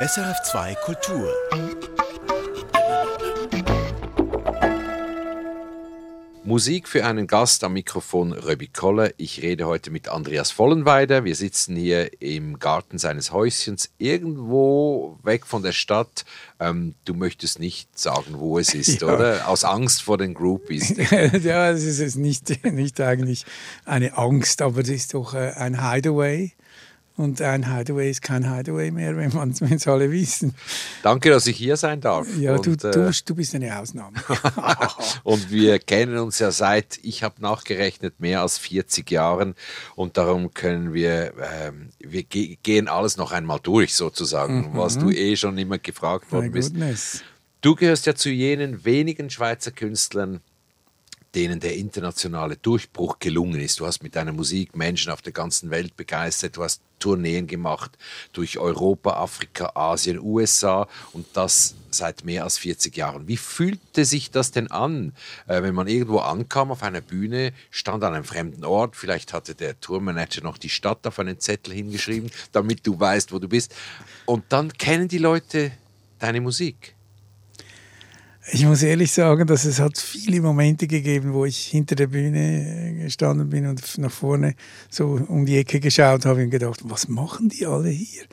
SRF2 Kultur. Musik für einen Gast am Mikrofon Röbi Kolle. Ich rede heute mit Andreas Vollenweider. Wir sitzen hier im Garten seines Häuschens, irgendwo weg von der Stadt. Ähm, du möchtest nicht sagen, wo es ist, ja. oder? Aus Angst vor den Groupies. ja, es ist nicht, nicht eigentlich eine Angst, aber es ist doch äh, ein Hideaway. Und ein Hideaway ist kein Hideaway mehr, wenn es alle wissen. Danke, dass ich hier sein darf. Ja, und, du, du, äh, du, bist eine Ausnahme. und wir kennen uns ja seit, ich habe nachgerechnet, mehr als 40 Jahren. Und darum können wir, ähm, wir ge gehen alles noch einmal durch sozusagen, mhm. was du eh schon immer gefragt worden bist. Du gehörst ja zu jenen wenigen Schweizer Künstlern, denen der internationale Durchbruch gelungen ist. Du hast mit deiner Musik Menschen auf der ganzen Welt begeistert, du hast Tourneen gemacht durch Europa, Afrika, Asien, USA und das seit mehr als 40 Jahren. Wie fühlte sich das denn an, äh, wenn man irgendwo ankam auf einer Bühne, stand an einem fremden Ort, vielleicht hatte der Tourmanager noch die Stadt auf einen Zettel hingeschrieben, damit du weißt, wo du bist und dann kennen die Leute deine Musik? Ich muss ehrlich sagen, dass es hat viele Momente gegeben, wo ich hinter der Bühne gestanden bin und nach vorne so um die Ecke geschaut habe und gedacht, was machen die alle hier?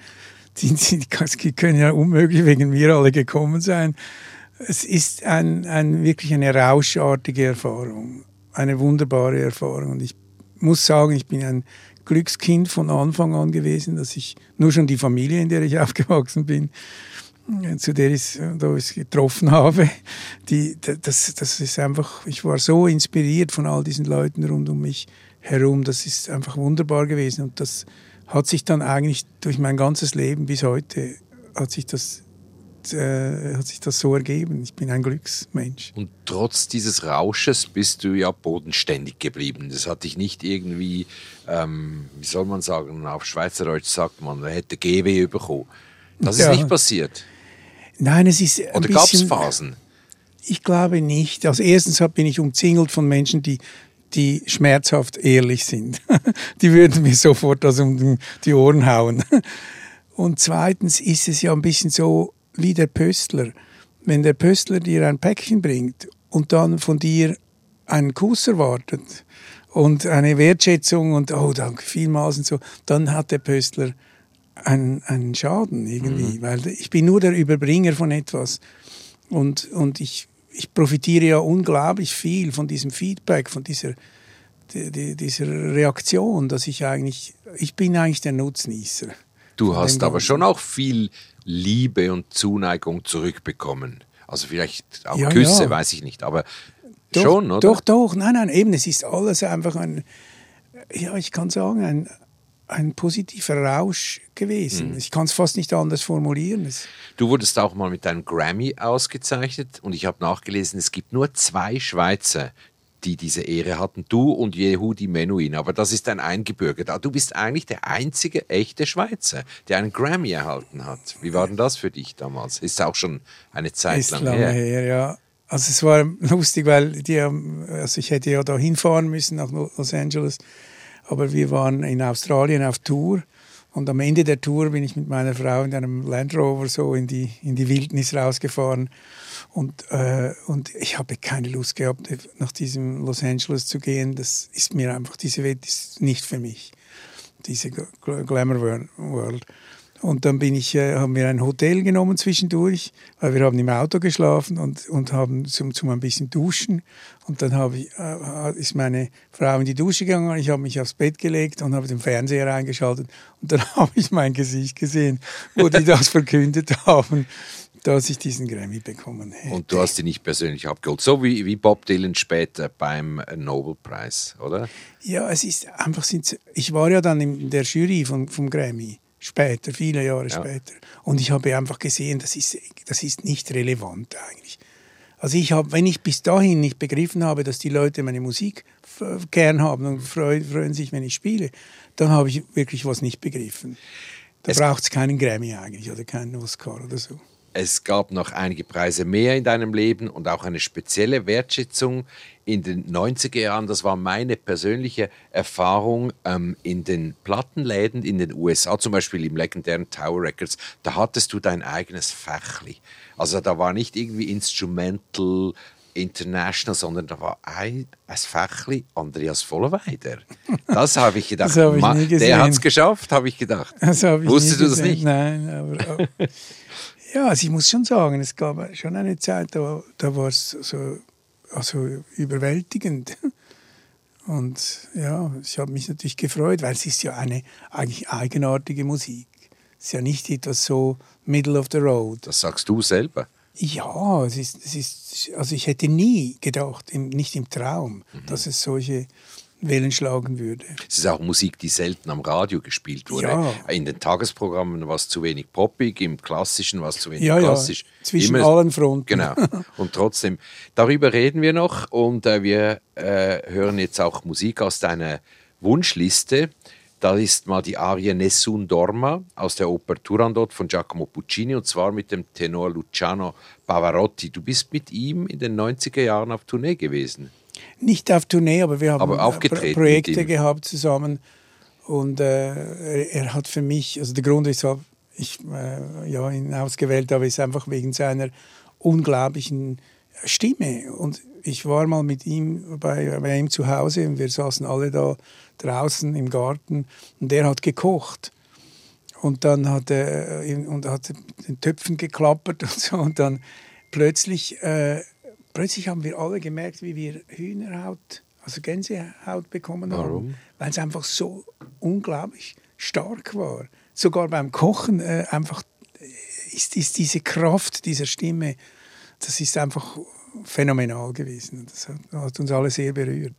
Die, die können ja unmöglich wegen mir alle gekommen sein. Es ist ein, ein, wirklich eine rauschartige Erfahrung, eine wunderbare Erfahrung. Und ich muss sagen, ich bin ein Glückskind von Anfang an gewesen, dass ich nur schon die Familie, in der ich aufgewachsen bin, zu der ich, da ich getroffen habe, die, das, das ist einfach, ich war so inspiriert von all diesen Leuten rund um mich herum, das ist einfach wunderbar gewesen und das hat sich dann eigentlich durch mein ganzes Leben bis heute hat sich das äh, hat sich das so ergeben. Ich bin ein Glücksmensch. Und trotz dieses Rausches bist du ja bodenständig geblieben. Das hat dich nicht irgendwie, ähm, wie soll man sagen, auf Schweizerdeutsch sagt man, er hätte GW bekommen. Das ist ja. nicht passiert. Nein, es ist. Oder gab es Phasen? Ich glaube nicht. Also erstens bin ich umzingelt von Menschen, die die schmerzhaft ehrlich sind. die würden mir sofort das um die Ohren hauen. Und zweitens ist es ja ein bisschen so wie der Pöstler. Wenn der Pöstler dir ein Päckchen bringt und dann von dir einen Kuss erwartet und eine Wertschätzung und oh danke vielmals und so, dann hat der Pöstler einen, einen Schaden irgendwie, mhm. weil ich bin nur der Überbringer von etwas und, und ich, ich profitiere ja unglaublich viel von diesem Feedback, von dieser, die, dieser Reaktion, dass ich eigentlich, ich bin eigentlich der Nutznießer. Du hast aber schon auch viel Liebe und Zuneigung zurückbekommen. Also vielleicht auch ja, Küsse, ja. weiß ich nicht, aber doch, schon, oder? Doch, doch, nein, nein, eben, es ist alles einfach ein, ja, ich kann sagen, ein, ein positiver Rausch gewesen. Mhm. Ich kann es fast nicht anders formulieren. Du wurdest auch mal mit einem Grammy ausgezeichnet und ich habe nachgelesen, es gibt nur zwei Schweizer, die diese Ehre hatten, du und Yehudi Menuhin. Aber das ist ein Eingebürgerter. Du bist eigentlich der einzige echte Schweizer, der einen Grammy erhalten hat. Wie war denn das für dich damals? Ist auch schon eine Zeit ist lang lange her. her ja. Also es war lustig, weil die, also ich hätte ja da hinfahren müssen nach Los Angeles aber wir waren in Australien auf Tour und am Ende der Tour bin ich mit meiner Frau in einem Land Rover so in die, in die Wildnis rausgefahren. Und, äh, und ich habe keine Lust gehabt, nach diesem Los Angeles zu gehen. Das ist mir einfach, diese Welt ist nicht für mich, diese Glamour World. Und dann bin ich, äh, haben wir ein Hotel genommen zwischendurch, weil wir haben im Auto geschlafen und, und haben zum, zum ein bisschen duschen. Und dann habe ich, äh, ist meine Frau in die Dusche gegangen, ich habe mich aufs Bett gelegt und habe den Fernseher eingeschaltet. Und dann habe ich mein Gesicht gesehen, wo die das verkündet haben dass ich diesen Grammy bekommen hätte. Und du hast ihn nicht persönlich abgeholt, so wie, wie Bob Dylan später beim Nobelpreis, oder? Ja, es ist einfach, ich war ja dann in der Jury vom, vom Grammy später, viele Jahre ja. später. Und ich habe einfach gesehen, das ist, das ist nicht relevant eigentlich. Also ich habe, wenn ich bis dahin nicht begriffen habe, dass die Leute meine Musik gern haben und freuen, freuen sich, wenn ich spiele, dann habe ich wirklich was nicht begriffen. Da braucht es keinen Grammy eigentlich oder keinen Oscar oder so. Es gab noch einige Preise mehr in deinem Leben und auch eine spezielle Wertschätzung in den 90er Jahren. Das war meine persönliche Erfahrung ähm, in den Plattenläden in den USA, zum Beispiel im legendären Tower Records. Da hattest du dein eigenes Fachli. Also da war nicht irgendwie Instrumental, International, sondern da war ein, ein Fächli Andreas Vollweider. Das habe ich gedacht. hab ich nie der hat es geschafft, habe ich gedacht. Das hab ich Wusstest du das nicht? Nein, aber ja, also ich muss schon sagen, es gab schon eine Zeit, da, da war es so also überwältigend. Und ja, ich habe mich natürlich gefreut, weil es ist ja eine eigentlich eigenartige Musik. Es ist ja nicht etwas so middle of the road. Das sagst du selber. Ja, es ist, es ist, also ich hätte nie gedacht, im, nicht im Traum, mhm. dass es solche Wellen schlagen würde. Es ist auch Musik, die selten am Radio gespielt wurde. Ja. In den Tagesprogrammen war es zu wenig poppig, im Klassischen war es zu wenig ja, klassisch. Ja. Zwischen Immer, allen Fronten. Genau. Und trotzdem, darüber reden wir noch und äh, wir äh, hören jetzt auch Musik aus deiner Wunschliste. Da ist mal die Arie Nessun Dorma aus der Oper Turandot von Giacomo Puccini und zwar mit dem Tenor Luciano Pavarotti. Du bist mit ihm in den 90er Jahren auf Tournee gewesen. Nicht auf Tournee, aber wir haben aber Pro Projekte gehabt zusammen. Und äh, er hat für mich, also der Grund, weshalb ich äh, ja, ihn ausgewählt habe, ist einfach wegen seiner unglaublichen Stimme. Und ich war mal mit ihm bei, bei ihm zu Hause und wir saßen alle da draußen im Garten und er hat gekocht. Und dann hat er äh, und hat den Töpfen geklappert und so und dann plötzlich, äh, plötzlich haben wir alle gemerkt, wie wir Hühnerhaut, also Gänsehaut bekommen haben, weil es einfach so unglaublich stark war. Sogar beim Kochen äh, einfach ist, ist diese Kraft dieser Stimme, das ist einfach phänomenal gewesen. Das hat, hat uns alle sehr berührt.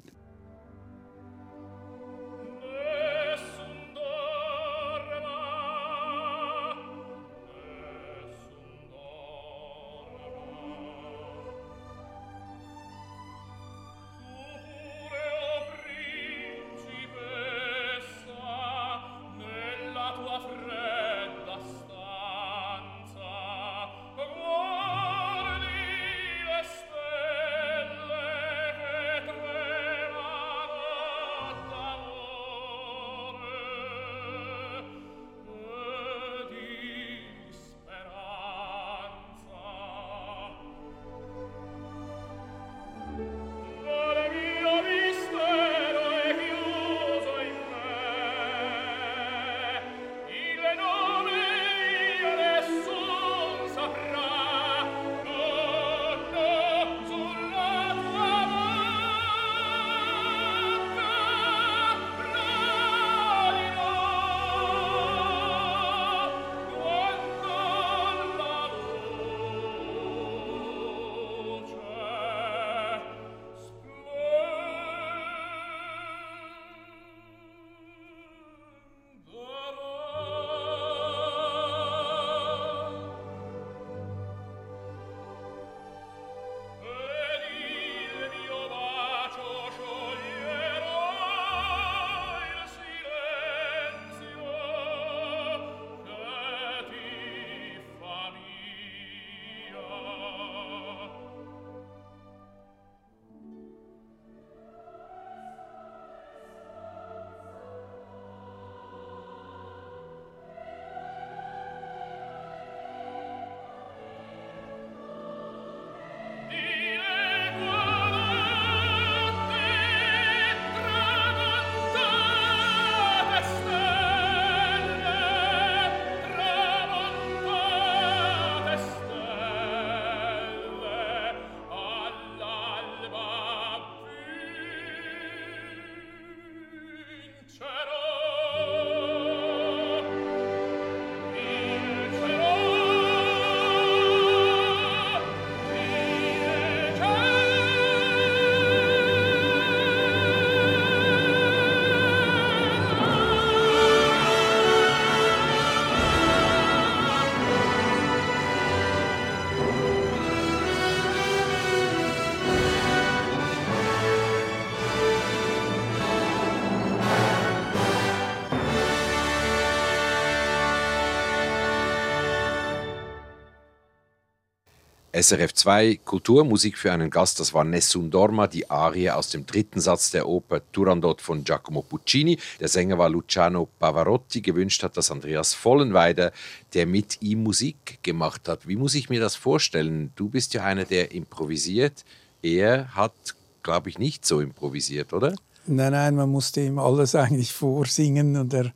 SRF 2 Kulturmusik für einen Gast, das war Nessun Dorma, die Arie aus dem dritten Satz der Oper Turandot von Giacomo Puccini. Der Sänger war Luciano Pavarotti. Gewünscht hat das Andreas Vollenweider, der mit ihm Musik gemacht hat. Wie muss ich mir das vorstellen? Du bist ja einer, der improvisiert. Er hat, glaube ich, nicht so improvisiert, oder? Nein, nein, man musste ihm alles eigentlich vorsingen und er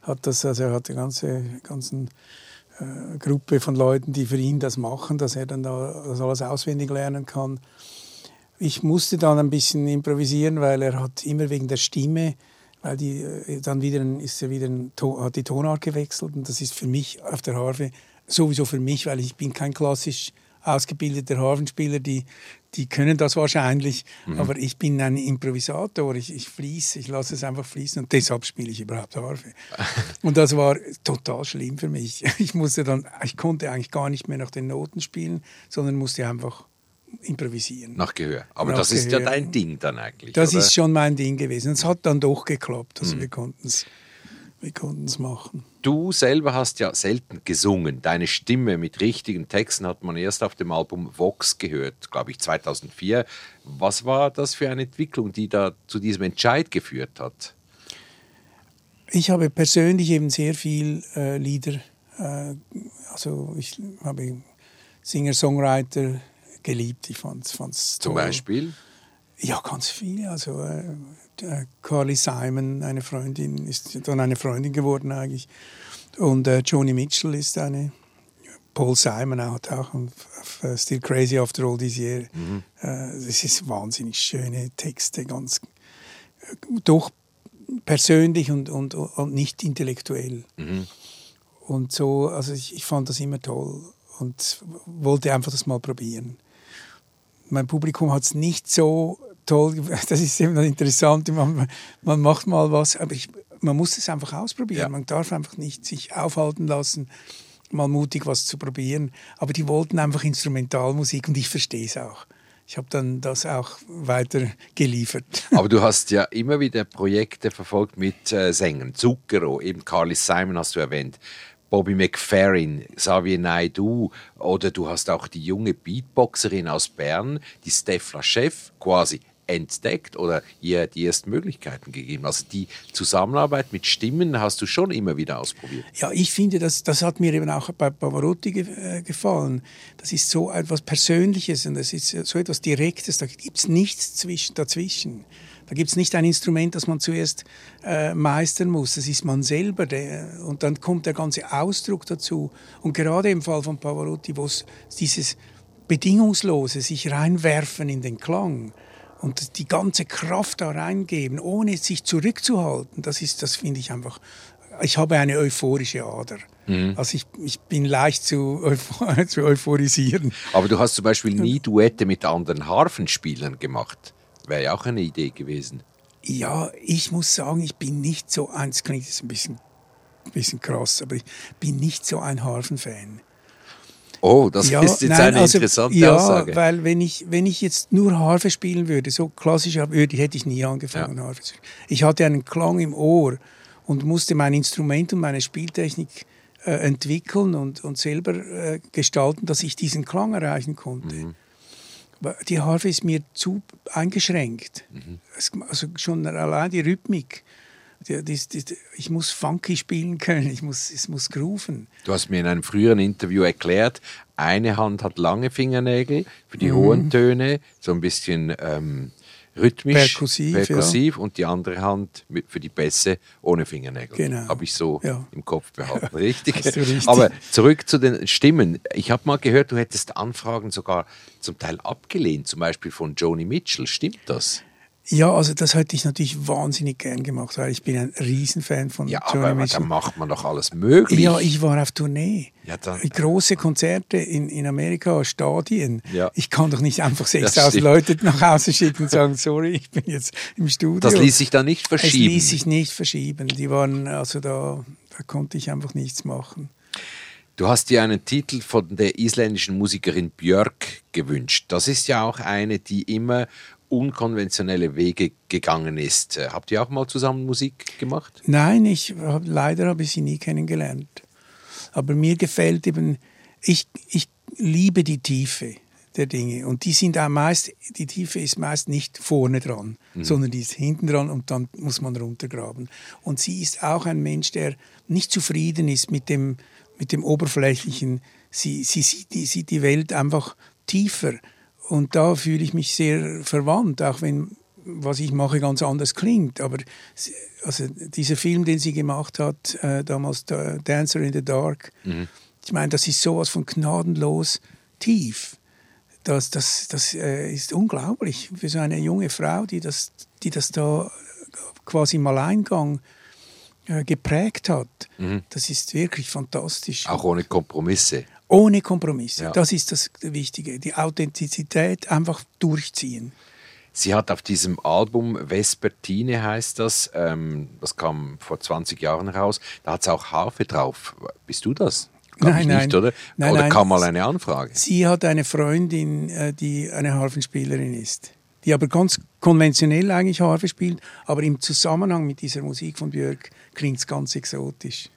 hat das, also er hat die ganze, ganzen äh, Gruppe von Leuten, die für ihn das machen, dass er dann da, das alles auswendig lernen kann. Ich musste dann ein bisschen improvisieren, weil er hat immer wegen der Stimme, weil die äh, dann wieder ist er wieder hat die Tonart gewechselt und das ist für mich auf der Harfe sowieso für mich, weil ich bin kein klassisch ausgebildeter Harfenspieler, die, die können das wahrscheinlich, mhm. aber ich bin ein Improvisator, ich, ich fließe, ich lasse es einfach fließen und deshalb spiele ich überhaupt Harfe. und das war total schlimm für mich. Ich musste dann, ich konnte eigentlich gar nicht mehr nach den Noten spielen, sondern musste einfach improvisieren. Nach Gehör. Aber nach das Gehör. ist ja dein Ding dann eigentlich. Das oder? ist schon mein Ding gewesen. Es hat dann doch geklappt. Also mhm. wir konnten es wir konnten es machen. Du selber hast ja selten gesungen. Deine Stimme mit richtigen Texten hat man erst auf dem Album Vox gehört, glaube ich 2004. Was war das für eine Entwicklung, die da zu diesem Entscheid geführt hat? Ich habe persönlich eben sehr viel äh, Lieder, äh, also ich habe Singer-Songwriter geliebt. Ich fand es Zum Beispiel? Ja, ganz viele. Also äh, äh, Carly Simon, eine Freundin, ist dann eine Freundin geworden eigentlich. Und äh, Joni Mitchell ist eine. Paul Simon hat auch und, uh, Still Crazy After All These Years. Mhm. Äh, das ist wahnsinnig schöne Texte, ganz äh, doch persönlich und, und, und nicht intellektuell. Mhm. Und so, also ich, ich fand das immer toll und wollte einfach das mal probieren. Mein Publikum hat es nicht so toll, das ist eben interessant, man, man macht mal was, aber ich, man muss es einfach ausprobieren. Ja. Man darf einfach nicht sich aufhalten lassen, mal mutig was zu probieren. Aber die wollten einfach Instrumentalmusik und ich verstehe es auch. Ich habe dann das auch weiter geliefert. Aber du hast ja immer wieder Projekte verfolgt mit äh, Sängern. Zucchero, eben Carly Simon hast du erwähnt. Bobby McFerrin, Xavier Naidu oder du hast auch die junge Beatboxerin aus Bern, die Steph Chef, quasi entdeckt oder ihr die ersten Möglichkeiten gegeben? Also die Zusammenarbeit mit Stimmen hast du schon immer wieder ausprobiert. Ja, ich finde, das, das hat mir eben auch bei Pavarotti ge äh, gefallen. Das ist so etwas Persönliches und das ist so etwas Direktes. Da gibt es nichts zwischen, dazwischen. Da gibt es nicht ein Instrument, das man zuerst äh, meistern muss. Das ist man selber. Der, und dann kommt der ganze Ausdruck dazu. Und gerade im Fall von Pavarotti, wo es dieses bedingungslose sich reinwerfen in den Klang, und die ganze Kraft da reingeben, ohne sich zurückzuhalten, das ist, das finde ich einfach, ich habe eine euphorische Ader. Mhm. Also ich, ich bin leicht zu, euphor zu euphorisieren. Aber du hast zum Beispiel nie Duette mit anderen Harfenspielern gemacht. Wäre ja auch eine Idee gewesen. Ja, ich muss sagen, ich bin nicht so, eins klingt jetzt ein bisschen, ein bisschen krass, aber ich bin nicht so ein Harfenfan. Oh, das ja, ist jetzt nein, eine also, interessante ja, Aussage. weil wenn ich, wenn ich jetzt nur Harfe spielen würde, so klassisch würde, hätte ich nie angefangen, ja. Harfe zu spielen. Ich hatte einen Klang im Ohr und musste mein Instrument und meine Spieltechnik äh, entwickeln und, und selber äh, gestalten, dass ich diesen Klang erreichen konnte. Mhm. Die Harfe ist mir zu eingeschränkt. Mhm. Also schon allein die Rhythmik das, das, ich muss funky spielen können, ich muss, es muss grooven. Du hast mir in einem früheren Interview erklärt, eine Hand hat lange Fingernägel für die mhm. hohen Töne, so ein bisschen ähm, rhythmisch, perkussiv, perkussiv ja. und die andere Hand für die Bässe ohne Fingernägel. Genau. Habe ich so ja. im Kopf behalten. Richtig? richtig? Aber zurück zu den Stimmen. Ich habe mal gehört, du hättest Anfragen sogar zum Teil abgelehnt, zum Beispiel von Joni Mitchell. Stimmt das? Ja, also das hätte ich natürlich wahnsinnig gern gemacht, weil ich bin ein Riesenfan von ja, Johnny aber, Mitchell. Ja, macht man doch alles möglich. Ja, ich war auf Tournee. Ja, dann, Große Konzerte in, in Amerika, Stadien. Ja. Ich kann doch nicht einfach 6000 Leute nach Hause schicken und sagen, sorry, ich bin jetzt im Studio. Das ließ sich da nicht verschieben? Es ließ sich nicht verschieben. Die waren, also da, da konnte ich einfach nichts machen. Du hast dir einen Titel von der isländischen Musikerin Björk gewünscht. Das ist ja auch eine, die immer unkonventionelle Wege gegangen ist. Äh, habt ihr auch mal zusammen Musik gemacht? Nein, ich hab, leider habe ich sie nie kennengelernt. Aber mir gefällt eben, ich, ich liebe die Tiefe. der Dinge. Und die sind auch meist, die Tiefe ist meist nicht vorne dran, mhm. sondern die ist hinten dran und dann muss man runtergraben. Und sie ist auch ein Mensch, der nicht zufrieden ist mit dem, mit dem Oberflächlichen. Sie, sie sieht, die, sieht die Welt einfach tiefer. Und da fühle ich mich sehr verwandt, auch wenn was ich mache ganz anders klingt. Aber also dieser Film, den sie gemacht hat, äh, damals Dancer in the Dark, mhm. ich meine, das ist sowas von gnadenlos tief. Das, das, das äh, ist unglaublich für so eine junge Frau, die das, die das da quasi im Alleingang äh, geprägt hat. Mhm. Das ist wirklich fantastisch. Auch ohne Kompromisse. Ohne Kompromisse. Ja. Das ist das Wichtige. Die Authentizität einfach durchziehen. Sie hat auf diesem Album Vespertine heißt das, ähm, das kam vor 20 Jahren raus, da hat es auch Harfe drauf. Bist du das? Glaub nein, nicht, nein. Oder, nein, oder nein. kam mal eine Anfrage? Sie hat eine Freundin, äh, die eine Harfenspielerin ist, die aber ganz konventionell eigentlich Harfe spielt, aber im Zusammenhang mit dieser Musik von Björk klingt es ganz exotisch.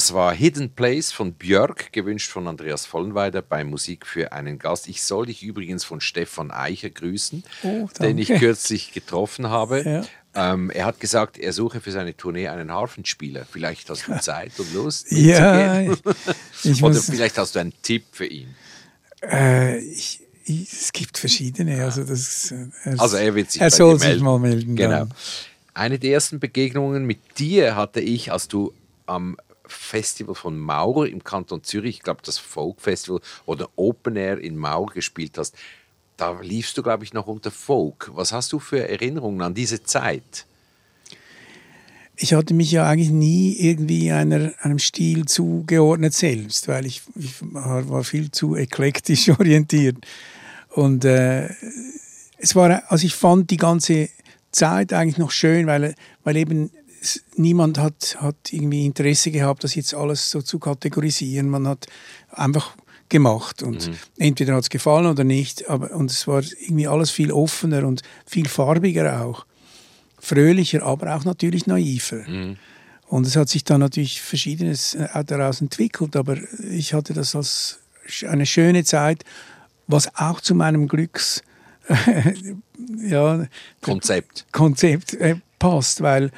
Das war Hidden Place von Björk, gewünscht von Andreas Vollenweider bei Musik für einen Gast. Ich soll dich übrigens von Stefan Eicher grüßen, oh, den ich kürzlich getroffen habe. Ja. Ähm, er hat gesagt, er suche für seine Tournee einen Harfenspieler. Vielleicht hast du Zeit und Lust. Ja, ich Oder vielleicht hast du einen Tipp für ihn. Äh, ich, ich, es gibt verschiedene. Also, das, er, also er wird sich er soll sich mal melden. Genau. Dann. Eine der ersten Begegnungen mit dir hatte ich, als du am Festival von Maurer im Kanton Zürich, ich glaube das Folk Festival oder Open Air in Maurer gespielt hast. Da liefst du, glaube ich, noch unter Folk. Was hast du für Erinnerungen an diese Zeit? Ich hatte mich ja eigentlich nie irgendwie einer, einem Stil zugeordnet selbst, weil ich, ich war viel zu eklektisch orientiert. Und äh, es war, also ich fand die ganze Zeit eigentlich noch schön, weil, weil eben niemand hat, hat irgendwie Interesse gehabt, das jetzt alles so zu kategorisieren. Man hat einfach gemacht und mhm. entweder hat es gefallen oder nicht, aber und es war irgendwie alles viel offener und viel farbiger auch, fröhlicher, aber auch natürlich naiver. Mhm. Und es hat sich dann natürlich Verschiedenes äh, daraus entwickelt, aber ich hatte das als eine schöne Zeit, was auch zu meinem Glücks ja, Konzept, Konzept äh, passt, weil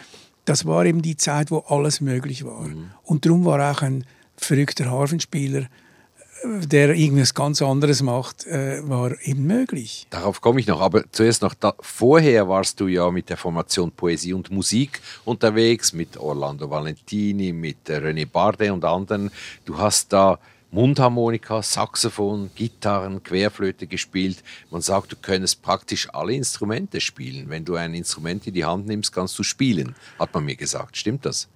das war eben die Zeit, wo alles möglich war. Mhm. Und darum war auch ein verrückter Harfenspieler, äh, der irgendwas ganz anderes macht, äh, war eben möglich. Darauf komme ich noch. Aber zuerst noch, da, vorher warst du ja mit der Formation Poesie und Musik unterwegs, mit Orlando Valentini, mit äh, René Bardet und anderen. Du hast da Mundharmonika, Saxophon, Gitarren, Querflöte gespielt. Man sagt, du könntest praktisch alle Instrumente spielen. Wenn du ein Instrument in die Hand nimmst, kannst du spielen, hat man mir gesagt. Stimmt das?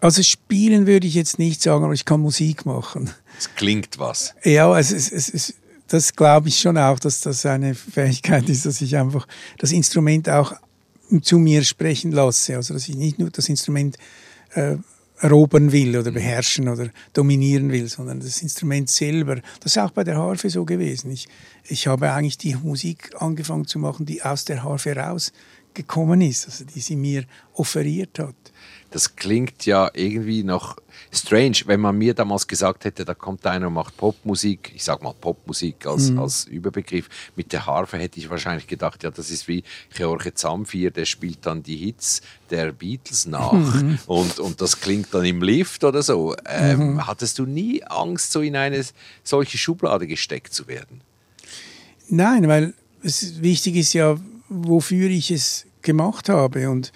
Also spielen würde ich jetzt nicht sagen, aber ich kann Musik machen. Es klingt was. Ja, es, es, es, das glaube ich schon auch, dass das eine Fähigkeit ist, dass ich einfach das Instrument auch zu mir sprechen lasse. Also dass ich nicht nur das Instrument äh, erobern will oder beherrschen oder dominieren will, sondern das Instrument selber. Das ist auch bei der Harfe so gewesen. Ich, ich habe eigentlich die Musik angefangen zu machen, die aus der Harfe rausgekommen ist, also die sie mir offeriert hat das klingt ja irgendwie noch strange, wenn man mir damals gesagt hätte, da kommt einer und macht Popmusik, ich sag mal Popmusik als, mhm. als Überbegriff, mit der Harfe hätte ich wahrscheinlich gedacht, ja, das ist wie George Zamfir, der spielt dann die Hits der Beatles nach mhm. und, und das klingt dann im Lift oder so. Ähm, mhm. Hattest du nie Angst, so in eine solche Schublade gesteckt zu werden? Nein, weil es wichtig ist ja, wofür ich es gemacht habe und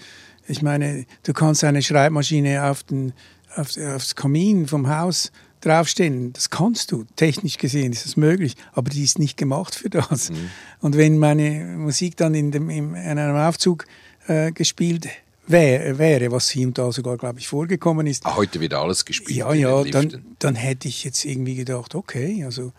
ich meine, du kannst eine Schreibmaschine auf den, auf, aufs Kamin vom Haus draufstellen. Das kannst du. Technisch gesehen ist das möglich, aber die ist nicht gemacht für das. Mhm. Und wenn meine Musik dann in, dem, in einem Aufzug äh, gespielt wäre, wäre, was hier und da sogar, glaube ich, vorgekommen ist. Ah, heute wird alles gespielt. Ja, ja, dann, dann hätte ich jetzt irgendwie gedacht, okay, also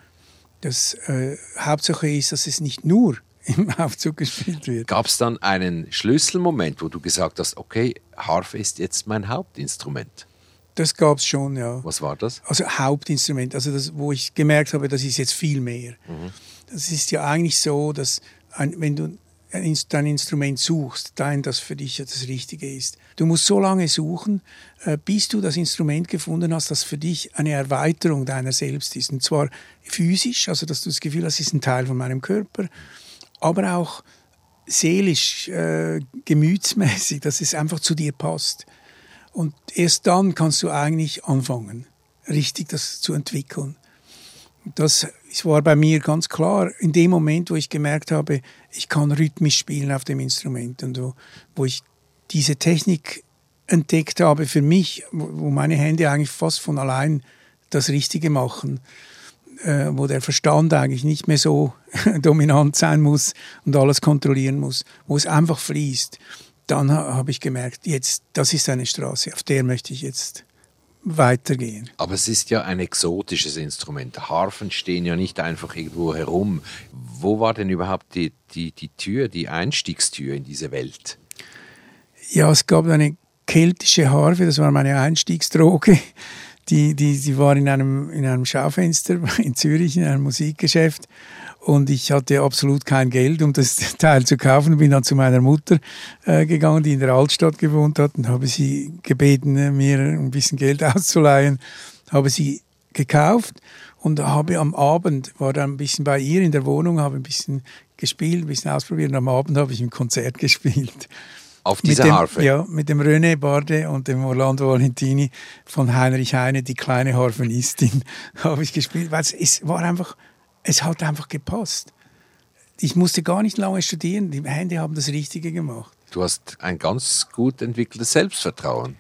das äh, Hauptsache ist, dass es nicht nur im Aufzug gespielt wird. Gab es dann einen Schlüsselmoment, wo du gesagt hast, okay, Harfe ist jetzt mein Hauptinstrument? Das gab es schon, ja. Was war das? Also Hauptinstrument, also das, wo ich gemerkt habe, das ist jetzt viel mehr. Mhm. Das ist ja eigentlich so, dass ein, wenn du dein Instrument suchst, dein, das für dich das Richtige ist. Du musst so lange suchen, äh, bis du das Instrument gefunden hast, das für dich eine Erweiterung deiner selbst ist. Und zwar physisch, also dass du das Gefühl hast, es ist ein Teil von meinem Körper aber auch seelisch, äh, gemütsmäßig, dass es einfach zu dir passt. Und erst dann kannst du eigentlich anfangen, richtig das zu entwickeln. Das war bei mir ganz klar in dem Moment, wo ich gemerkt habe, ich kann rhythmisch spielen auf dem Instrument und wo, wo ich diese Technik entdeckt habe für mich, wo meine Hände eigentlich fast von allein das Richtige machen äh, wo der Verstand eigentlich nicht mehr so dominant sein muss und alles kontrollieren muss, wo es einfach fließt, dann habe ich gemerkt, jetzt, das ist eine Straße, auf der möchte ich jetzt weitergehen. Aber es ist ja ein exotisches Instrument. Harfen stehen ja nicht einfach irgendwo herum. Wo war denn überhaupt die, die, die Tür, die Einstiegstür in diese Welt? Ja, es gab eine keltische Harfe, das war meine Einstiegsdroge die, die, die war in einem, in einem Schaufenster in Zürich, in einem Musikgeschäft. Und ich hatte absolut kein Geld, um das Teil zu kaufen. Bin dann zu meiner Mutter äh, gegangen, die in der Altstadt gewohnt hat, und habe sie gebeten, äh, mir ein bisschen Geld auszuleihen. Habe sie gekauft und habe am Abend, war dann ein bisschen bei ihr in der Wohnung, habe ein bisschen gespielt, ein bisschen ausprobiert und am Abend habe ich ein Konzert gespielt. Auf dieser dem, Harfe? Ja, mit dem René Barde und dem Orlando Valentini von Heinrich Heine, die kleine Harfenistin, habe ich gespielt, weil es, es war einfach, es hat einfach gepasst. Ich musste gar nicht lange studieren, die Hände haben das Richtige gemacht. Du hast ein ganz gut entwickeltes Selbstvertrauen.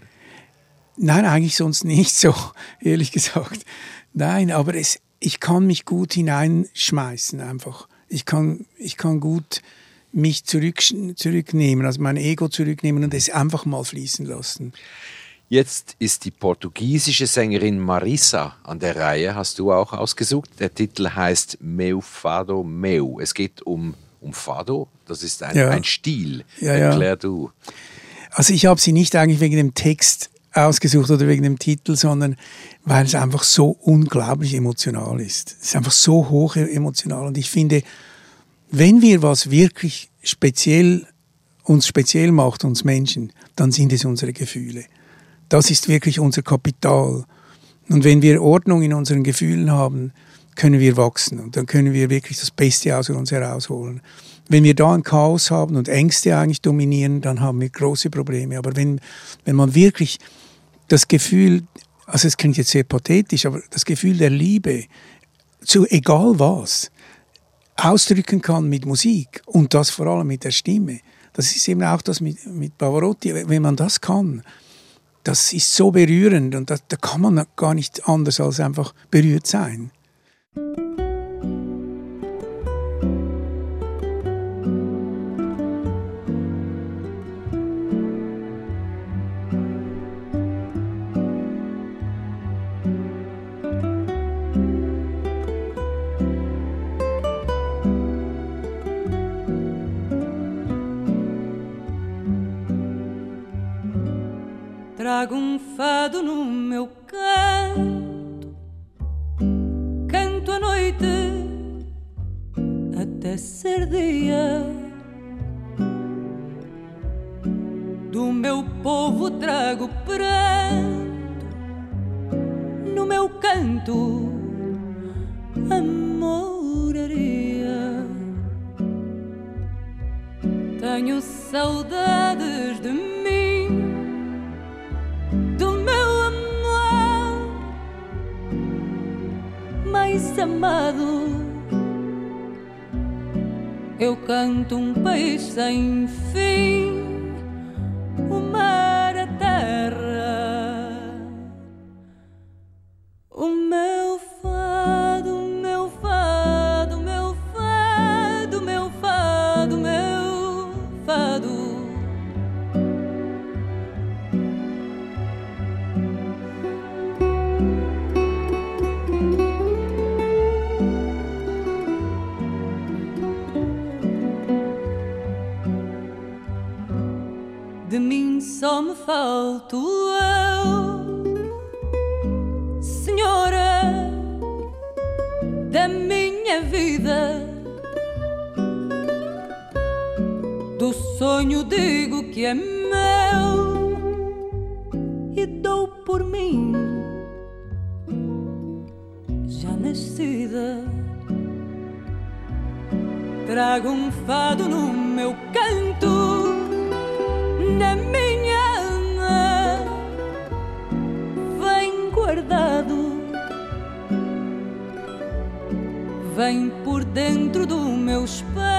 Nein, eigentlich sonst nicht so, ehrlich gesagt. Nein, aber es, ich kann mich gut hineinschmeißen einfach. Ich kann, ich kann gut mich zurück, zurücknehmen, also mein Ego zurücknehmen und es einfach mal fließen lassen. Jetzt ist die portugiesische Sängerin Marisa an der Reihe, hast du auch ausgesucht. Der Titel heißt Meu Fado Meu. Es geht um, um Fado, das ist ein, ja. ein Stil. Ja, Erklär ja. du. Also ich habe sie nicht eigentlich wegen dem Text ausgesucht oder wegen dem Titel, sondern weil es einfach so unglaublich emotional ist. Es ist einfach so hoch emotional und ich finde, wenn wir was wirklich speziell uns speziell macht, uns Menschen, dann sind es unsere Gefühle. Das ist wirklich unser Kapital. Und wenn wir Ordnung in unseren Gefühlen haben, können wir wachsen und dann können wir wirklich das Beste aus uns herausholen. Wenn wir da ein Chaos haben und Ängste eigentlich dominieren, dann haben wir große Probleme. Aber wenn, wenn man wirklich das Gefühl, also es klingt jetzt sehr pathetisch, aber das Gefühl der Liebe zu egal was ausdrücken kann mit Musik und das vor allem mit der Stimme. Das ist eben auch das mit, mit Pavarotti. Wenn man das kann, das ist so berührend und da, da kann man gar nicht anders als einfach berührt sein. Sem por mim já nascida. Trago um fado no meu canto, na minha guardado vem por dentro do meu espanto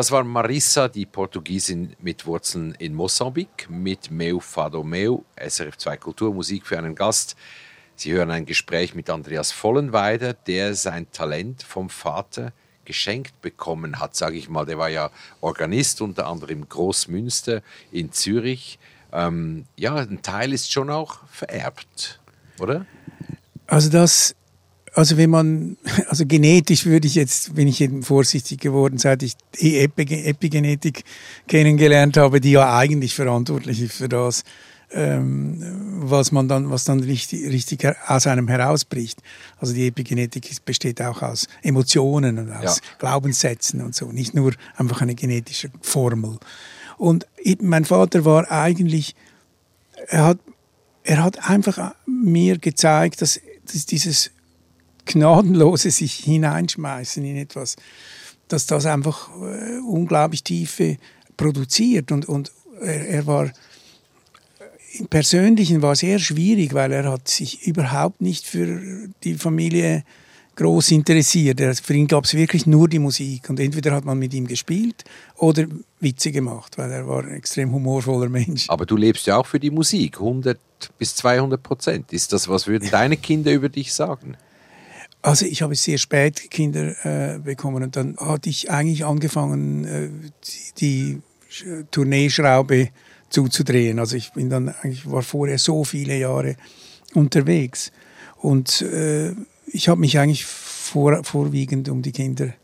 Das war Marissa, die Portugiesin mit Wurzeln in Mosambik, mit Meu Fado Meu, SRF 2 Kulturmusik für einen Gast. Sie hören ein Gespräch mit Andreas Vollenweider, der sein Talent vom Vater geschenkt bekommen hat, sage ich mal. Der war ja Organist unter anderem Großmünster in Zürich. Ähm, ja, ein Teil ist schon auch vererbt, oder? Also das also wenn man, also genetisch würde ich jetzt, bin ich eben vorsichtig geworden, seit ich die Epigenetik kennengelernt habe, die ja eigentlich verantwortlich ist für das, ähm, was man dann, was dann richtig, richtig aus einem herausbricht. Also die Epigenetik besteht auch aus Emotionen und aus ja. Glaubenssätzen und so, nicht nur einfach eine genetische Formel. Und mein Vater war eigentlich, er hat, er hat einfach mir gezeigt, dass, dass dieses gnadenlose sich hineinschmeißen in etwas, dass das einfach äh, unglaublich Tiefe produziert. Und, und er, er war im Persönlichen war sehr schwierig, weil er hat sich überhaupt nicht für die Familie groß interessiert. Für ihn gab es wirklich nur die Musik und entweder hat man mit ihm gespielt oder Witze gemacht, weil er war ein extrem humorvoller Mensch. Aber du lebst ja auch für die Musik, 100 bis 200 Prozent. Ist das, was würden deine Kinder über dich sagen? Also ich habe sehr spät Kinder äh, bekommen und dann hatte ich eigentlich angefangen, äh, die, die Tourneeschraube zuzudrehen. Also ich bin dann eigentlich war vorher so viele Jahre unterwegs und äh, ich habe mich eigentlich vor, vorwiegend um die Kinder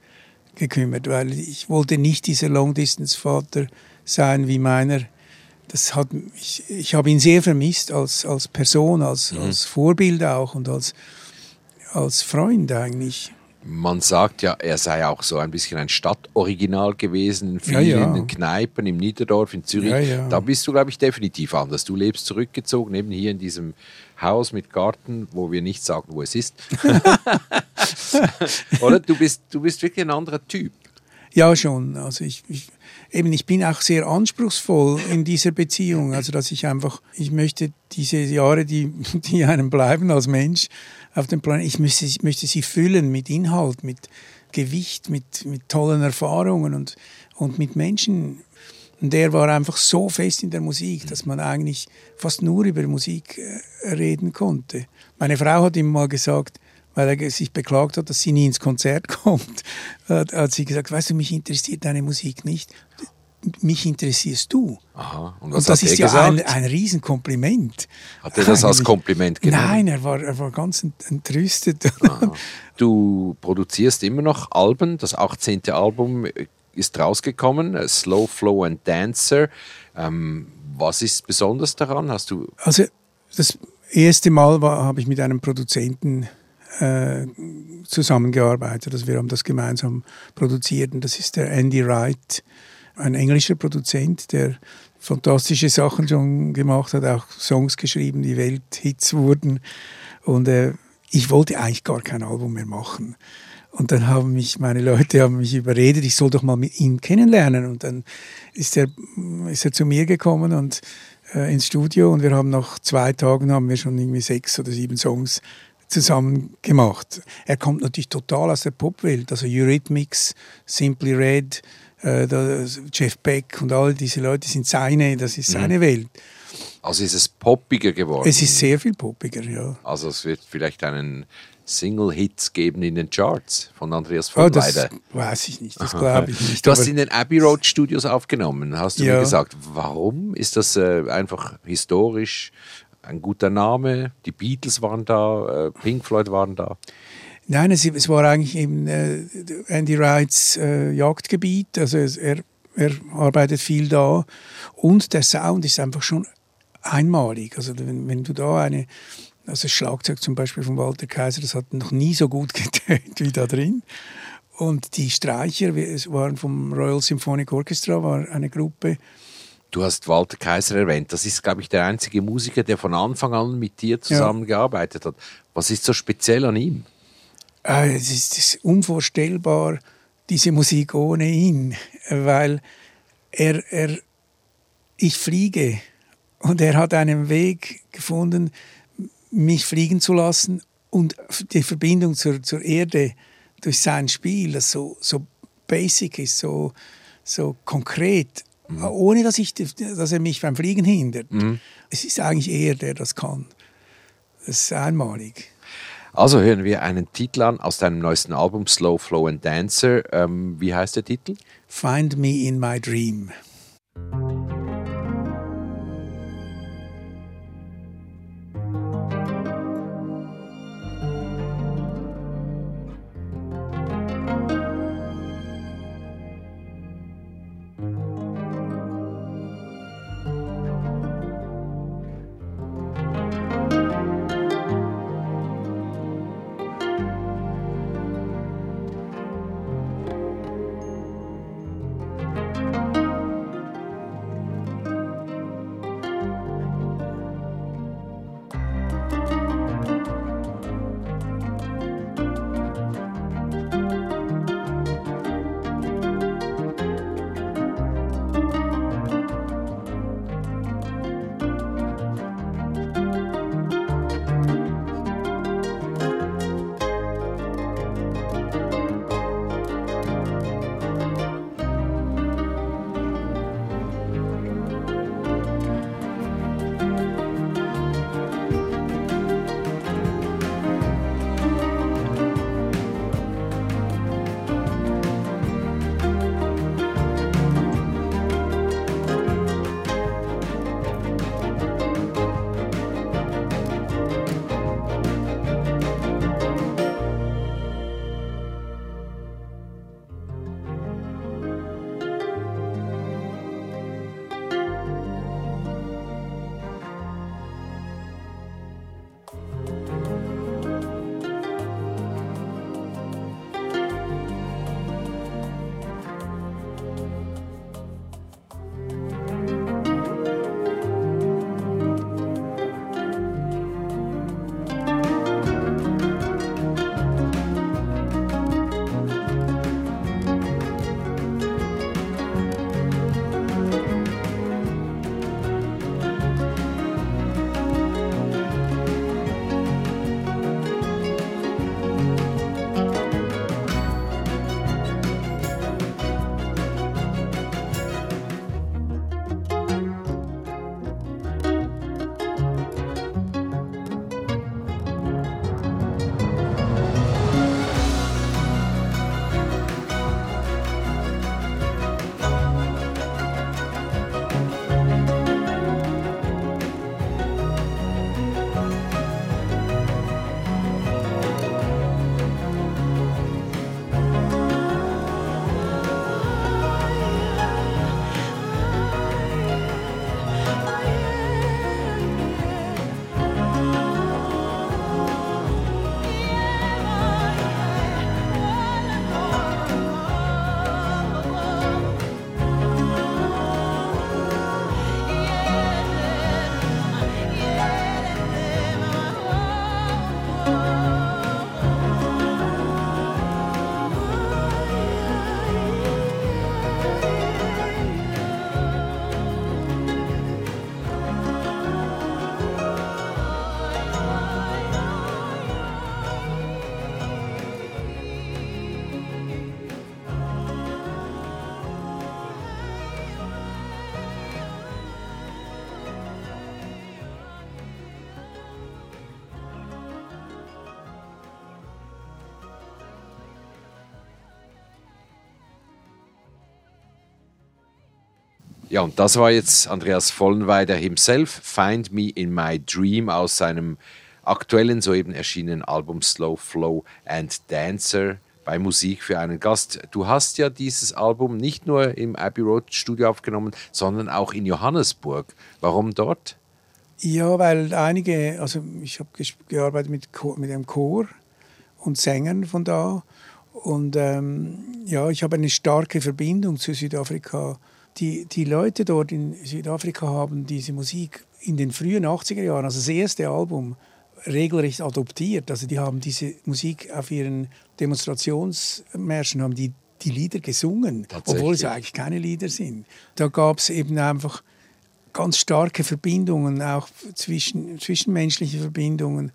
gekümmert, weil ich wollte nicht dieser Long-Distance-Vater sein wie meiner. Das hat ich, ich habe ihn sehr vermisst als als Person, als, mhm. als Vorbild auch und als als Freund eigentlich. Man sagt ja, er sei auch so ein bisschen ein Stadtoriginal gewesen, in vielen ja, ja. Kneipen im Niederdorf, in Zürich. Ja, da bist du, glaube ich, definitiv anders. Du lebst zurückgezogen, eben hier in diesem Haus mit Garten, wo wir nicht sagen, wo es ist. Oder? Du bist, du bist wirklich ein anderer Typ. Ja, schon. Also ich, ich, eben, ich bin auch sehr anspruchsvoll in dieser Beziehung. Also dass ich einfach, ich möchte diese Jahre, die, die einem bleiben als Mensch, auf dem Planeten. Ich möchte, ich möchte sie füllen mit Inhalt, mit Gewicht, mit, mit tollen Erfahrungen und, und mit Menschen. Und der war einfach so fest in der Musik, dass man eigentlich fast nur über Musik äh, reden konnte. Meine Frau hat ihm mal gesagt, weil er sich beklagt hat, dass sie nie ins Konzert kommt, hat sie gesagt, weißt du, mich interessiert deine Musik nicht mich interessierst du. Aha. Und, und das ist ja ein, ein Riesenkompliment. Hat er das als Kompliment genommen? Nein, er war, er war ganz entrüstet. Aha. Du produzierst immer noch Alben. Das 18. Album ist rausgekommen, Slow Flow and Dancer. Ähm, was ist besonders daran? Hast du also das erste Mal habe ich mit einem Produzenten äh, zusammengearbeitet. Also wir haben das gemeinsam produziert und das ist der Andy Wright ein englischer Produzent, der fantastische Sachen schon gemacht hat, auch Songs geschrieben, die Welthits wurden. Und äh, ich wollte eigentlich gar kein Album mehr machen. Und dann haben mich meine Leute haben mich überredet, ich soll doch mal mit ihm kennenlernen. Und dann ist er, ist er zu mir gekommen und äh, ins Studio und wir haben nach zwei Tagen haben wir schon irgendwie sechs oder sieben Songs zusammen gemacht. Er kommt natürlich total aus der Popwelt, also Eurythmics, Simply Red, äh, Jeff Beck und all diese Leute sind seine, das ist seine mhm. Welt. Also ist es poppiger geworden? Es ist sehr viel poppiger, ja. Also es wird vielleicht einen Single-Hit geben in den Charts von Andreas von oh, Das weiß ich nicht, das glaube ich nicht. Du hast in den Abbey Road Studios aufgenommen, hast du ja. mir gesagt. Warum? Ist das äh, einfach historisch ein guter Name? Die Beatles waren da, äh, Pink Floyd waren da. Nein, es, es war eigentlich eben äh, Andy Wrights äh, Jagdgebiet. Also er, er arbeitet viel da. Und der Sound ist einfach schon einmalig. Also wenn, wenn du da eine, also das Schlagzeug zum Beispiel von Walter Kaiser, das hat noch nie so gut getönt wie da drin. Und die Streicher, es waren vom Royal Symphonic Orchestra, war eine Gruppe. Du hast Walter Kaiser erwähnt. Das ist, glaube ich, der einzige Musiker, der von Anfang an mit dir zusammengearbeitet ja. hat. Was ist so speziell an ihm? Äh, es ist unvorstellbar, diese Musik ohne ihn, weil er, er, ich fliege und er hat einen Weg gefunden, mich fliegen zu lassen und die Verbindung zur, zur Erde durch sein Spiel, das so, so basic ist, so, so konkret, mhm. ohne dass, ich, dass er mich beim Fliegen hindert. Mhm. Es ist eigentlich er, der das kann. Das ist einmalig. Also hören wir einen Titel an aus deinem neuesten Album Slow Flow and Dancer. Ähm, wie heißt der Titel? Find Me in My Dream. Ja, und das war jetzt Andreas Vollenweider himself, Find Me in My Dream aus seinem aktuellen, soeben erschienenen Album Slow Flow and Dancer bei Musik für einen Gast. Du hast ja dieses Album nicht nur im Abbey Road Studio aufgenommen, sondern auch in Johannesburg. Warum dort? Ja, weil einige, also ich habe gearbeitet mit, mit einem Chor und Sängern von da und ähm, ja, ich habe eine starke Verbindung zu Südafrika die, die Leute dort in Südafrika haben diese Musik in den frühen 80er Jahren, also das erste Album, regelrecht adoptiert. Also die haben diese Musik auf ihren Demonstrationsmärschen, haben die, die Lieder gesungen, obwohl es eigentlich keine Lieder sind. Da gab es eben einfach ganz starke Verbindungen, auch zwischen, zwischenmenschliche Verbindungen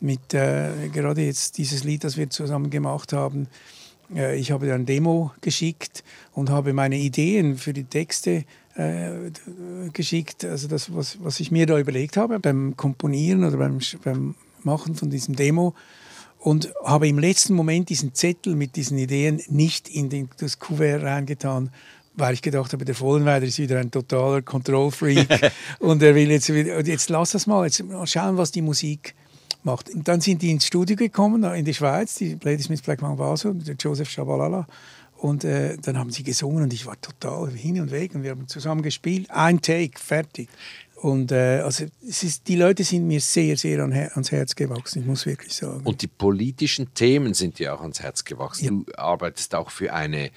mit äh, gerade jetzt dieses Lied, das wir zusammen gemacht haben, ich habe dann Demo geschickt und habe meine Ideen für die Texte äh, geschickt, also das, was, was ich mir da überlegt habe beim Komponieren oder beim, beim Machen von diesem Demo. Und habe im letzten Moment diesen Zettel mit diesen Ideen nicht in den, das Kuvert reingetan, weil ich gedacht habe, der Vollenweider ist wieder ein totaler Control-Freak und er will jetzt wieder, jetzt lass das mal, jetzt mal schauen, was die Musik macht. Und dann sind die ins Studio gekommen, in die Schweiz, die Ladysmith Black Mambazo, der Joseph Shabalala. Und äh, dann haben sie gesungen und ich war total hin und weg und wir haben zusammen gespielt. Ein Take, fertig. Und äh, also ist, die Leute sind mir sehr, sehr an, ans Herz gewachsen, ich muss wirklich sagen. Und die politischen Themen sind dir auch ans Herz gewachsen. Ja. Du arbeitest auch für eine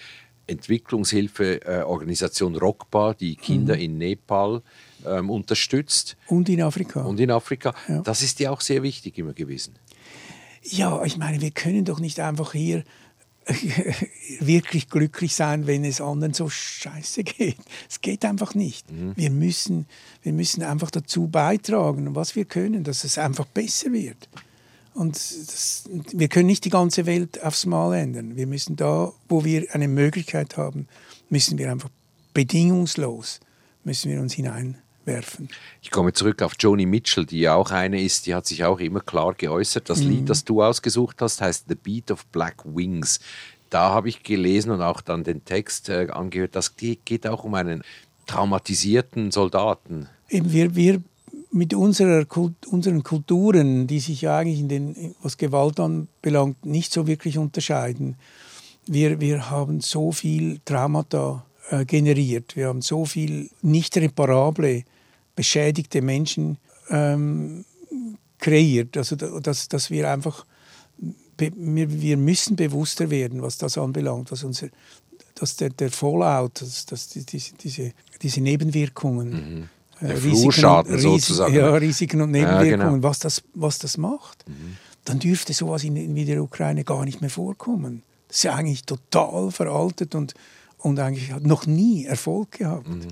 Entwicklungshilfeorganisation Rockbar, die Kinder mhm. in Nepal ähm, unterstützt. Und in Afrika. Und in Afrika. Ja. Das ist dir auch sehr wichtig immer gewesen. Ja, ich meine, wir können doch nicht einfach hier wirklich glücklich sein, wenn es anderen so scheiße geht. Es geht einfach nicht. Mhm. Wir, müssen, wir müssen einfach dazu beitragen, was wir können, dass es einfach besser wird. Und das, wir können nicht die ganze Welt aufs Mal ändern. Wir müssen da, wo wir eine Möglichkeit haben, müssen wir einfach bedingungslos müssen wir uns hineinwerfen. Ich komme zurück auf Joni Mitchell, die ja auch eine ist, die hat sich auch immer klar geäußert. Das mhm. Lied, das du ausgesucht hast, heißt The Beat of Black Wings. Da habe ich gelesen und auch dann den Text äh, angehört, das geht auch um einen traumatisierten Soldaten. Eben wir, wir mit unserer, unseren Kulturen, die sich ja eigentlich in den, was Gewalt anbelangt, nicht so wirklich unterscheiden. Wir, wir haben so viel Traumata generiert. Wir haben so viel nicht reparable, beschädigte Menschen ähm, kreiert, also dass, dass wir einfach wir müssen bewusster werden, was das anbelangt, was unser, dass der, der Fallout, dass, dass die, diese, diese Nebenwirkungen, mhm. Äh, der Risiken, und, sozusagen. Ja, Risiken und Nebenwirkungen, ja, genau. was, das, was das macht, mhm. dann dürfte sowas in, in der Ukraine gar nicht mehr vorkommen. Das ist ja eigentlich total veraltet und, und eigentlich hat noch nie Erfolg gehabt. Mhm.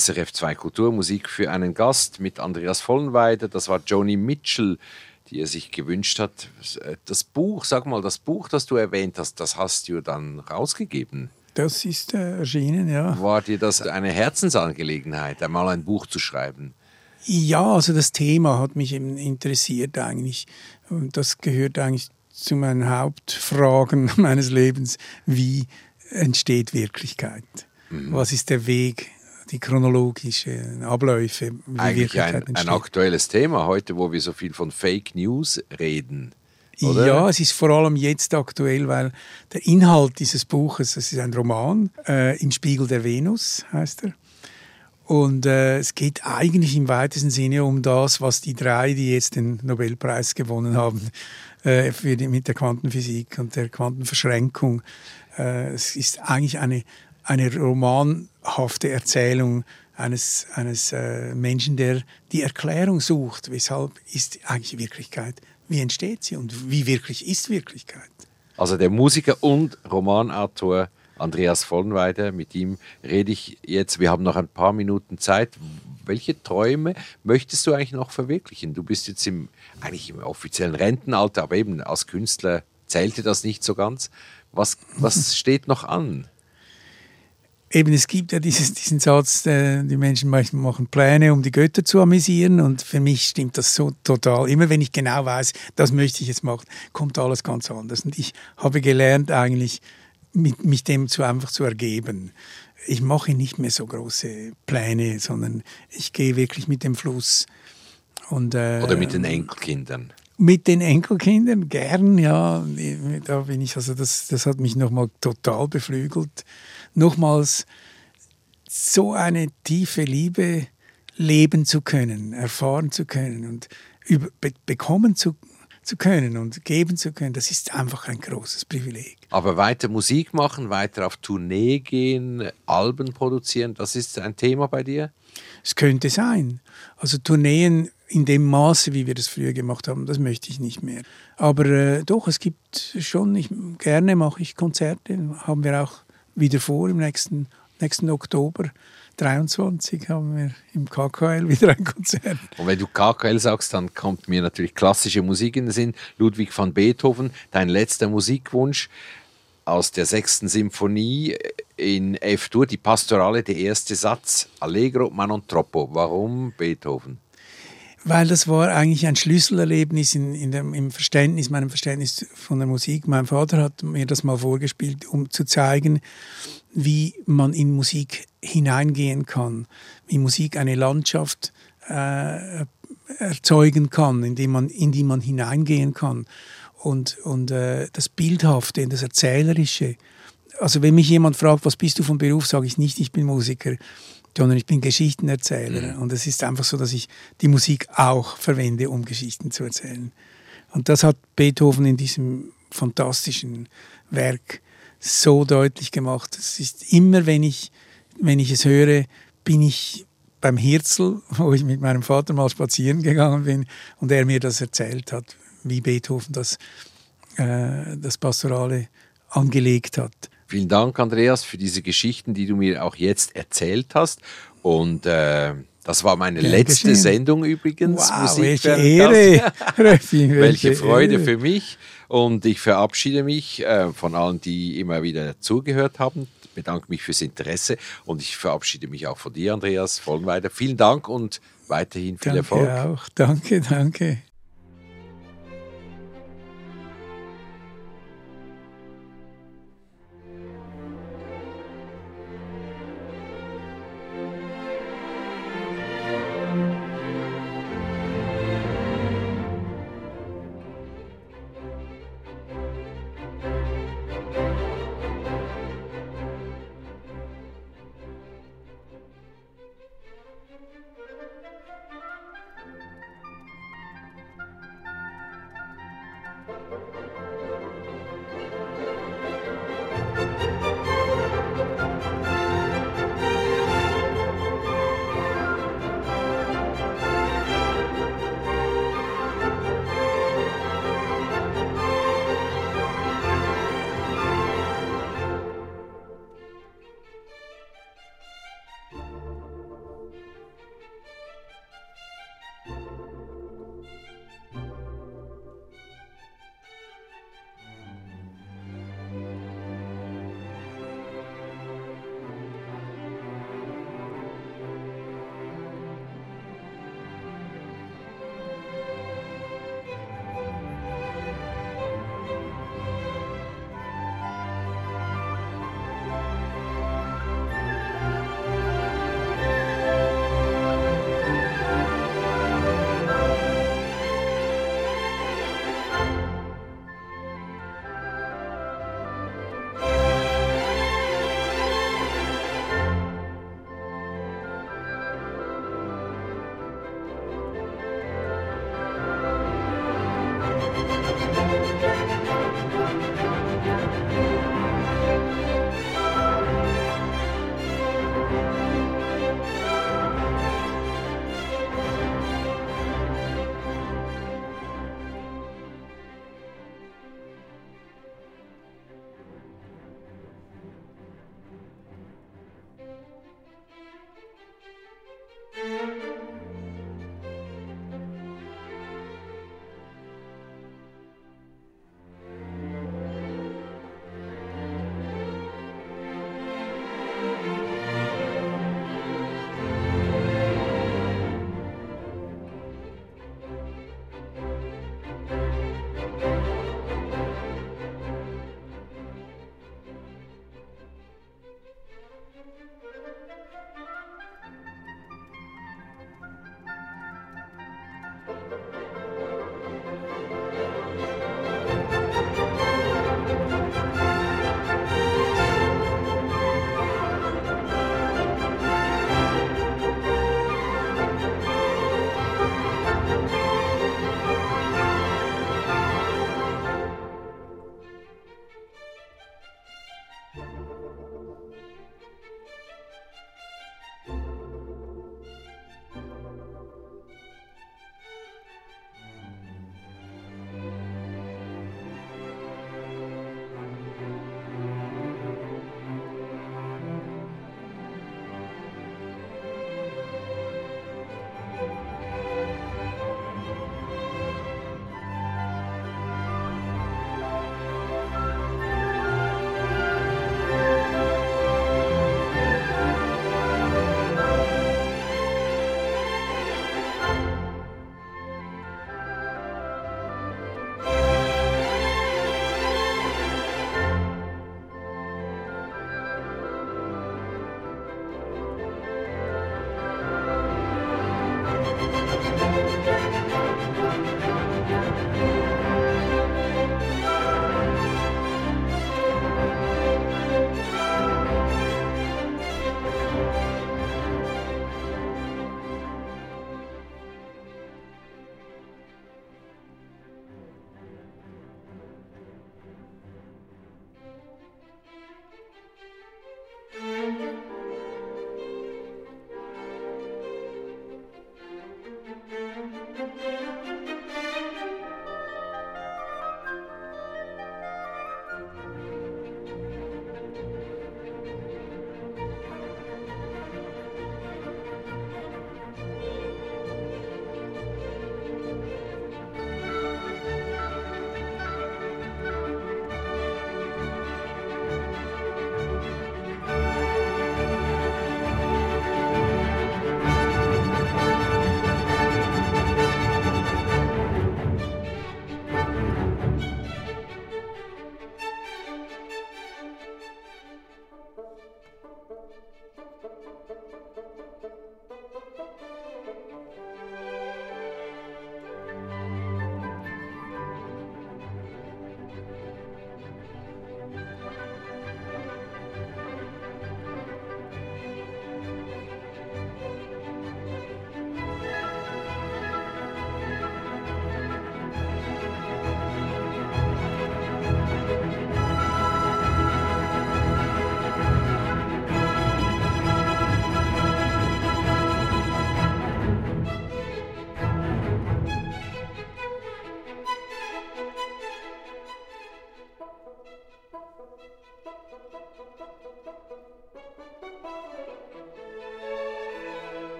SRF 2 Kulturmusik für einen Gast mit Andreas Vollenweide. Das war Joni Mitchell, die er sich gewünscht hat. Das Buch, sag mal, das Buch, das du erwähnt hast, das hast du dann rausgegeben. Das ist erschienen, ja. War dir das eine Herzensangelegenheit, einmal ein Buch zu schreiben? Ja, also das Thema hat mich eben interessiert eigentlich. Und das gehört eigentlich zu meinen Hauptfragen meines Lebens. Wie entsteht Wirklichkeit? Was ist der Weg, die chronologischen Abläufe, Eigentlich ein, ein aktuelles Thema heute, wo wir so viel von Fake News reden. oder? Ja, es ist vor allem jetzt aktuell, weil der Inhalt dieses Buches, das ist ein Roman, äh, Im Spiegel der Venus heißt er. Und äh, es geht eigentlich im weitesten Sinne um das, was die drei, die jetzt den Nobelpreis gewonnen haben, äh, die, mit der Quantenphysik und der Quantenverschränkung. Äh, es ist eigentlich eine, eine romanhafte Erzählung eines, eines äh, Menschen, der die Erklärung sucht. Weshalb ist eigentlich Wirklichkeit? Wie entsteht sie und wie wirklich ist Wirklichkeit? Also der Musiker und Romanautor Andreas Vollenweide, mit ihm rede ich jetzt. Wir haben noch ein paar Minuten Zeit. Welche Träume möchtest du eigentlich noch verwirklichen? Du bist jetzt im, eigentlich im offiziellen Rentenalter, aber eben als Künstler zählte das nicht so ganz. Was, was steht noch an? Eben, es gibt ja dieses, diesen Satz, äh, die Menschen machen Pläne, um die Götter zu amüsieren. Und für mich stimmt das so total. Immer wenn ich genau weiß, das möchte ich jetzt machen, kommt alles ganz anders. Und ich habe gelernt, eigentlich mit, mich dem zu einfach zu ergeben. Ich mache nicht mehr so große Pläne, sondern ich gehe wirklich mit dem Fluss. Und, äh, Oder mit den Enkelkindern? Mit den Enkelkindern gern, ja. Da bin ich, also das, das hat mich nochmal total beflügelt. Nochmals so eine tiefe Liebe leben zu können, erfahren zu können und über, be bekommen zu, zu können und geben zu können, das ist einfach ein großes Privileg. Aber weiter Musik machen, weiter auf Tournee gehen, Alben produzieren, das ist ein Thema bei dir? Es könnte sein. Also Tourneen in dem Maße, wie wir das früher gemacht haben, das möchte ich nicht mehr. Aber äh, doch, es gibt schon, ich, gerne mache ich Konzerte, haben wir auch wieder vor im nächsten, nächsten Oktober. 23 haben wir im KKL wieder ein Konzert. Und wenn du KKL sagst, dann kommt mir natürlich klassische Musik in den Sinn. Ludwig van Beethoven, dein letzter Musikwunsch aus der sechsten Symphonie in F-Dur, die Pastorale, der erste Satz, Allegro ma non troppo. Warum Beethoven? Weil das war eigentlich ein Schlüsselerlebnis in, in dem, im Verständnis, meinem Verständnis von der Musik. Mein Vater hat mir das mal vorgespielt, um zu zeigen, wie man in Musik hineingehen kann, wie Musik eine Landschaft äh, erzeugen kann, in die man, in die man hineingehen kann. Und, und äh, das Bildhafte, das Erzählerische. Also wenn mich jemand fragt, was bist du vom Beruf, sage ich nicht, ich bin Musiker, sondern ich bin Geschichtenerzähler. Mhm. Und es ist einfach so, dass ich die Musik auch verwende, um Geschichten zu erzählen. Und das hat Beethoven in diesem fantastischen Werk so deutlich gemacht. Es ist immer, wenn ich, wenn ich es höre, bin ich beim Hirzel, wo ich mit meinem Vater mal spazieren gegangen bin und er mir das erzählt hat, wie Beethoven das, äh, das Pastorale angelegt hat. Vielen Dank, Andreas, für diese Geschichten, die du mir auch jetzt erzählt hast. Und äh, das war meine Gern letzte geschehen. Sendung übrigens. Wow, Musik welche Ehre. welche Freude Ehre. für mich. Und ich verabschiede mich äh, von allen, die immer wieder zugehört haben. Bedanke mich fürs Interesse und ich verabschiede mich auch von dir, Andreas Vollenweider. Vielen Dank und weiterhin viel danke Erfolg. Auch. Danke, danke.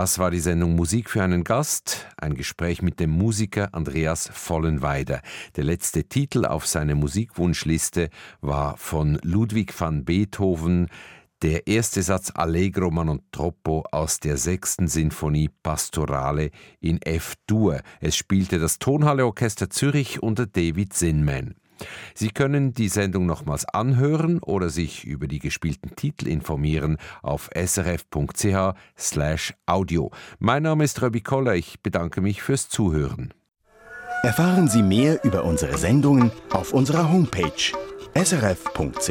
Das war die Sendung Musik für einen Gast, ein Gespräch mit dem Musiker Andreas Vollenweider. Der letzte Titel auf seiner Musikwunschliste war von Ludwig van Beethoven, der erste Satz Allegro man und troppo aus der sechsten Sinfonie Pastorale in F-Dur. Es spielte das Tonhalleorchester Zürich unter David Zinman. Sie können die Sendung nochmals anhören oder sich über die gespielten Titel informieren auf srf.ch/audio. Mein Name ist Röbi Koller. Ich bedanke mich fürs Zuhören. Erfahren Sie mehr über unsere Sendungen auf unserer Homepage srf.ch-kultur.